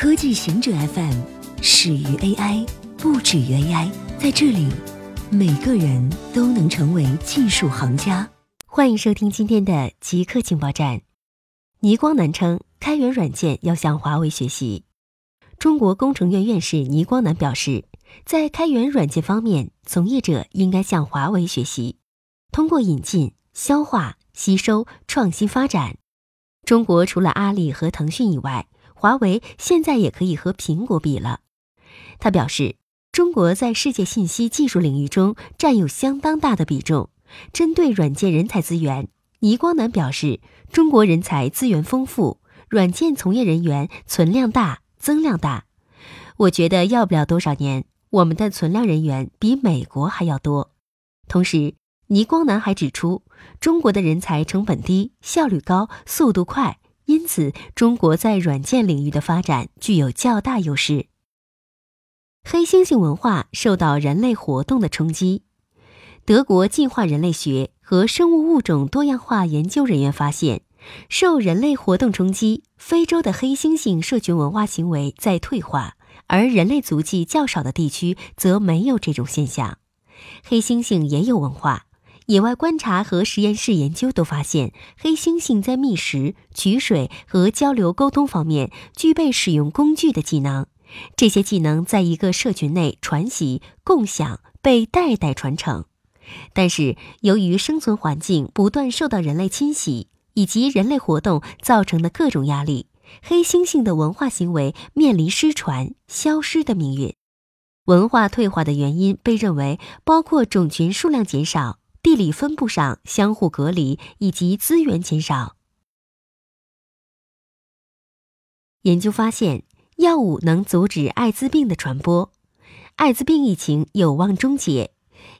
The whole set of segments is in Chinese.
科技行者 FM 始于 AI，不止于 AI。在这里，每个人都能成为技术行家。欢迎收听今天的极客情报站。倪光南称，开源软件要向华为学习。中国工程院院士倪光南表示，在开源软件方面，从业者应该向华为学习，通过引进、消化、吸收、创新发展。中国除了阿里和腾讯以外，华为现在也可以和苹果比了。他表示，中国在世界信息技术领域中占有相当大的比重。针对软件人才资源，倪光南表示，中国人才资源丰富，软件从业人员存量大、增量大。我觉得要不了多少年，我们的存量人员比美国还要多。同时，倪光南还指出，中国的人才成本低、效率高、速度快。因此，中国在软件领域的发展具有较大优势。黑猩猩文化受到人类活动的冲击。德国进化人类学和生物物种多样化研究人员发现，受人类活动冲击，非洲的黑猩猩社群文化行为在退化，而人类足迹较少的地区则没有这种现象。黑猩猩也有文化。野外观察和实验室研究都发现，黑猩猩在觅食、取水和交流沟通方面具备使用工具的技能。这些技能在一个社群内传习、共享、被代代传承。但是，由于生存环境不断受到人类侵袭以及人类活动造成的各种压力，黑猩猩的文化行为面临失传、消失的命运。文化退化的原因被认为包括种群数量减少。地理分布上相互隔离以及资源减少。研究发现，药物能阻止艾滋病的传播，艾滋病疫情有望终结。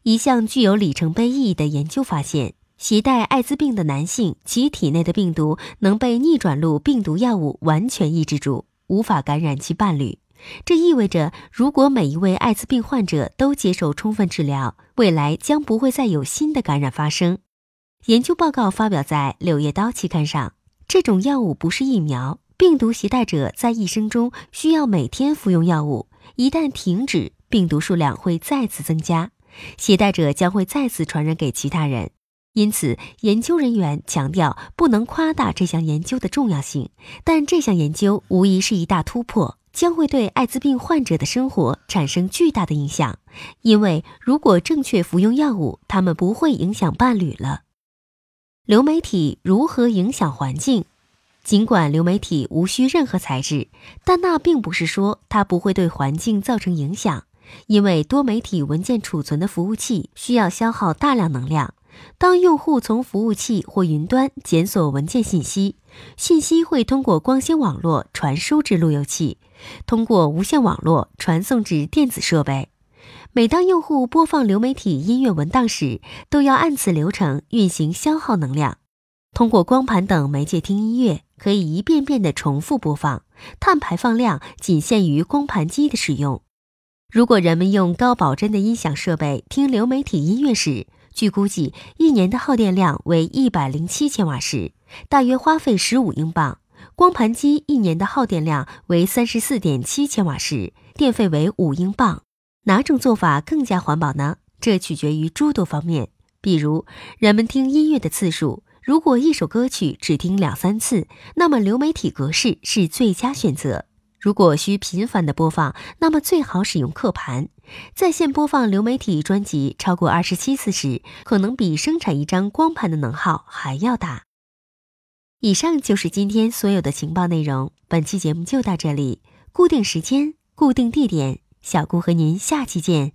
一项具有里程碑意义的研究发现，携带艾滋病的男性，其体内的病毒能被逆转录病毒药物完全抑制住，无法感染其伴侣。这意味着，如果每一位艾滋病患者都接受充分治疗，未来将不会再有新的感染发生。研究报告发表在《柳叶刀》期刊上。这种药物不是疫苗，病毒携带者在一生中需要每天服用药物，一旦停止，病毒数量会再次增加，携带者将会再次传染给其他人。因此，研究人员强调不能夸大这项研究的重要性，但这项研究无疑是一大突破。将会对艾滋病患者的生活产生巨大的影响，因为如果正确服用药物，他们不会影响伴侣了。流媒体如何影响环境？尽管流媒体无需任何材质，但那并不是说它不会对环境造成影响，因为多媒体文件储存的服务器需要消耗大量能量。当用户从服务器或云端检索文件信息，信息会通过光纤网络传输至路由器。通过无线网络传送至电子设备。每当用户播放流媒体音乐文档时，都要按此流程运行，消耗能量。通过光盘等媒介听音乐，可以一遍遍地重复播放，碳排放量仅限于光盘机的使用。如果人们用高保真的音响设备听流媒体音乐时，据估计，一年的耗电量为一百零七千瓦时，大约花费十五英镑。光盘机一年的耗电量为三十四点七千瓦时，电费为五英镑。哪种做法更加环保呢？这取决于诸多方面，比如人们听音乐的次数。如果一首歌曲只听两三次，那么流媒体格式是最佳选择。如果需频繁的播放，那么最好使用刻盘。在线播放流媒体专辑超过二十七次时，可能比生产一张光盘的能耗还要大。以上就是今天所有的情报内容。本期节目就到这里，固定时间，固定地点，小顾和您下期见。